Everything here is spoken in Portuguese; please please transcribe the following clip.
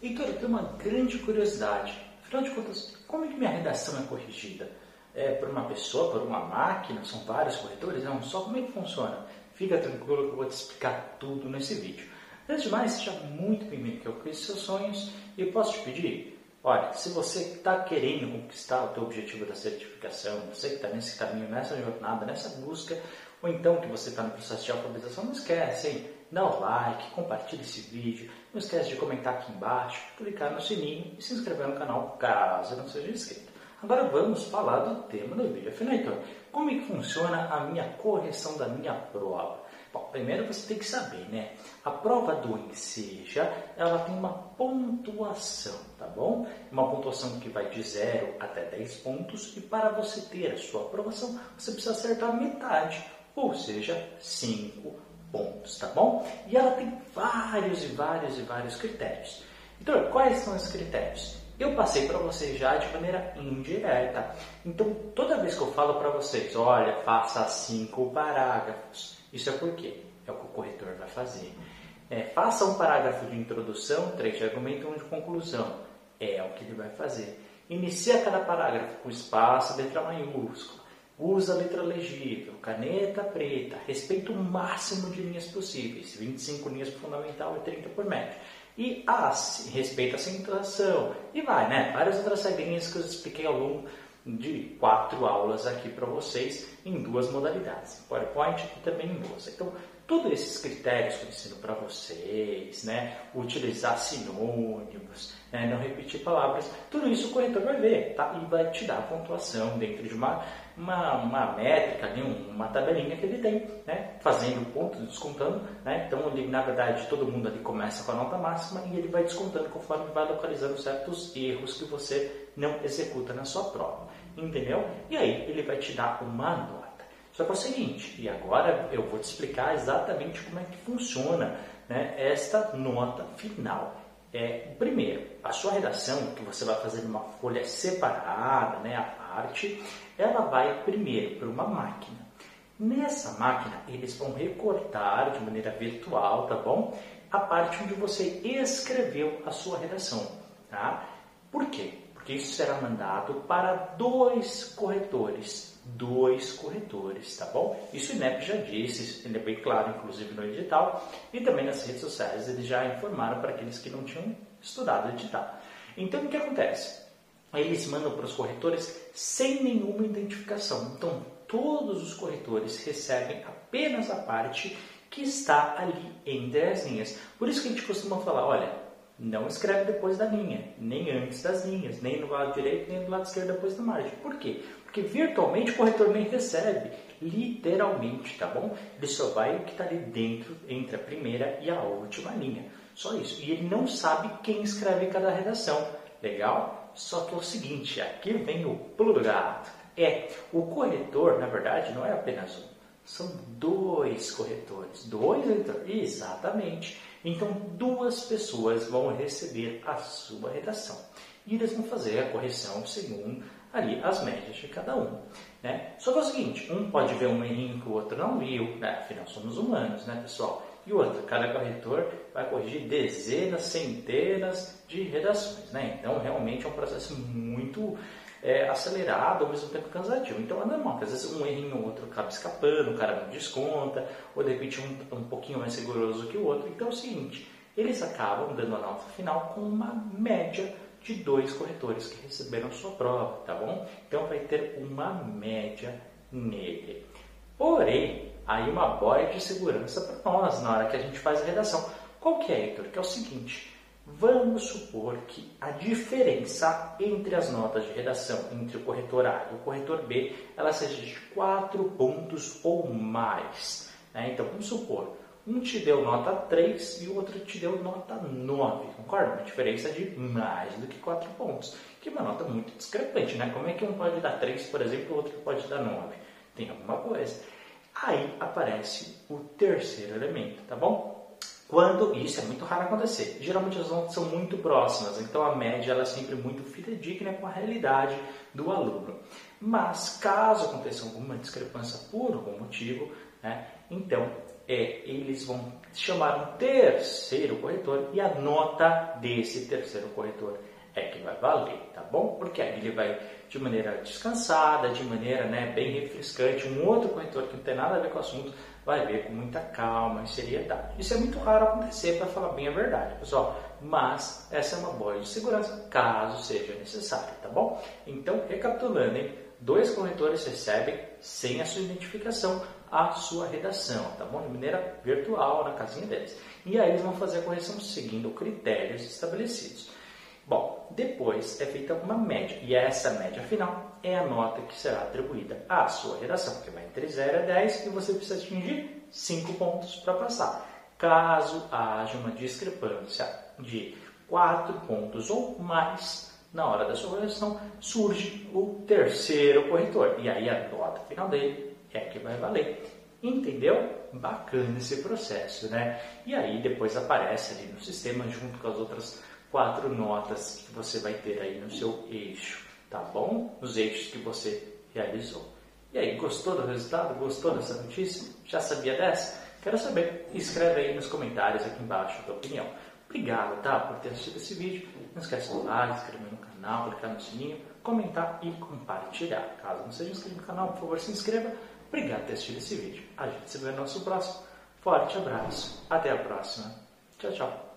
Heitor, eu tenho uma grande curiosidade. Afinal de contas, como é que minha redação é corrigida? É por uma pessoa, por uma máquina? São vários corretores? Um só? Como é que funciona? Fica tranquilo que eu vou te explicar tudo nesse vídeo. Antes de mais, seja muito bem-vindo que eu conheço seus sonhos e eu posso te pedir, olha, se você está querendo conquistar o teu objetivo da certificação, você que está nesse caminho, nessa jornada, nessa busca, ou então que você está no processo de alfabetização, não esquece, hein? Dá o like, compartilhe esse vídeo, não esquece de comentar aqui embaixo, clicar no sininho e se inscrever no canal caso não seja inscrito. Agora vamos falar do tema do vídeo. Afinal, então, como é que funciona a minha correção da minha prova? Bom, primeiro você tem que saber, né? A prova do Enseja, ela tem uma pontuação, tá bom? Uma pontuação que vai de 0 até 10 pontos e para você ter a sua aprovação, você precisa acertar metade, ou seja, 5 pontos, tá bom? E ela tem vários e vários e vários critérios. Então, quais são esses critérios? eu passei para vocês já de maneira indireta. Então, toda vez que eu falo para vocês, olha, faça cinco parágrafos, isso é por quê? É o que o corretor vai fazer. É, faça um parágrafo de introdução, três de argumento e um de conclusão. É o que ele vai fazer. Inicia cada parágrafo com espaço, letra maiúscula. Usa letra legível, caneta preta, respeita o máximo de linhas possíveis, 25 linhas por fundamental e 30 por médio e a, respeito à acentuação, e vai, né? Várias outras regrinhas que eu expliquei ao longo de quatro aulas aqui para vocês em duas modalidades, PowerPoint e também em lousa. Então, todos esses critérios que eu ensino para vocês, né? utilizar sinônimos, né? não repetir palavras, tudo isso o corretor vai ver tá? e vai te dar a pontuação dentro de uma uma, uma métrica, ali, uma tabelinha que ele tem, né? fazendo pontos, descontando. Né? Então, ele, na verdade, todo mundo ali começa com a nota máxima e ele vai descontando conforme vai localizando certos erros que você não executa na sua prova. Entendeu? E aí, ele vai te dar uma nota. Só que é o seguinte, e agora eu vou te explicar exatamente como é que funciona né, esta nota final. É, primeiro, a sua redação, que você vai fazer numa folha separada, né, parte, ela vai primeiro para uma máquina. Nessa máquina, eles vão recortar de maneira virtual, tá bom? A parte onde você escreveu a sua redação, tá? Por quê? Porque isso será mandado para dois corretores, dois corretores, tá bom? Isso o INEP já disse, ele é bem claro, inclusive no edital, e também nas redes sociais eles já informaram para aqueles que não tinham estudado edital. Então, o que acontece? eles mandam para os corretores sem nenhuma identificação. Então, todos os corretores recebem apenas a parte que está ali entre as linhas. Por isso que a gente costuma falar, olha, não escreve depois da linha, nem antes das linhas, nem no lado direito, nem do lado esquerdo depois da margem. Por quê? Porque virtualmente o corretor nem recebe, literalmente, tá bom? Ele só vai o que está ali dentro, entre a primeira e a última linha. Só isso. E ele não sabe quem escreve cada redação. Legal? Só que é o seguinte, aqui vem o pulo do gato. É, o corretor, na verdade, não é apenas um. São dois corretores. Dois editores. Exatamente. Então, duas pessoas vão receber a sua redação. E eles vão fazer a correção segundo ali as médias de cada um. Né? Só que é o seguinte, um pode ver um errinho que o outro não viu, né? afinal somos humanos, né pessoal? E outra, cada corretor vai corrigir dezenas, centenas de redações. Né? Então, realmente é um processo muito é, acelerado, ao mesmo tempo cansativo. Então, é normal que às vezes um errinho ou outro acaba escapando, o cara não desconta, ou de repente um, um pouquinho mais rigoroso que o outro. Então, é o seguinte, eles acabam dando a nota final com uma média de dois corretores que receberam sua prova, tá bom? Então, vai ter uma média nele. Porém, aí uma boia de segurança para nós na hora que a gente faz a redação. Qual que é, Heitor? Que é o seguinte, vamos supor que a diferença entre as notas de redação, entre o corretor A e o corretor B, ela seja de 4 pontos ou mais. Né? Então, vamos supor, um te deu nota 3 e o outro te deu nota 9, concorda? Uma diferença de mais do que 4 pontos, que é uma nota muito discrepante, né? Como é que um pode dar 3, por exemplo, e o outro pode dar 9? Tem alguma coisa. Aí aparece o terceiro elemento, tá bom? Quando isso é muito raro acontecer. Geralmente as notas são muito próximas, então a média ela é sempre muito fidedigna com a realidade do aluno. Mas caso aconteça alguma discrepância por algum motivo, né, então é eles vão chamar um terceiro corretor e a nota desse terceiro corretor é que vai valer, tá bom? Porque aí ele vai de maneira descansada, de maneira né, bem refrescante. Um outro corretor que não tem nada a ver com o assunto vai ver com muita calma e seriedade. Isso é muito raro acontecer, para falar bem a verdade, pessoal. Mas essa é uma boia de segurança, caso seja necessário, tá bom? Então, recapitulando, hein? dois corretores recebem sem a sua identificação a sua redação, tá bom? De maneira virtual na casinha deles. E aí eles vão fazer a correção seguindo critérios estabelecidos. Bom, depois é feita uma média, e essa média final é a nota que será atribuída à sua redação, que vai entre 0 a 10 e você precisa atingir 5 pontos para passar. Caso haja uma discrepância de 4 pontos ou mais, na hora da sua redação, surge o terceiro corretor, e aí a nota final dele é que vai valer. Entendeu? Bacana esse processo, né? E aí depois aparece ali no sistema junto com as outras quatro notas que você vai ter aí no seu eixo, tá bom? Nos eixos que você realizou. E aí, gostou do resultado? Gostou dessa notícia? Já sabia dessa? Quero saber. Escreve aí nos comentários aqui embaixo a tua opinião. Obrigado, tá? Por ter assistido esse vídeo. Não esquece de like, inscrever no canal, clicar no sininho, comentar e compartilhar. Caso não seja inscrito no canal, por favor, se inscreva. Obrigado por ter assistido esse vídeo. A gente se vê no nosso próximo. Forte abraço. Até a próxima. Tchau, tchau.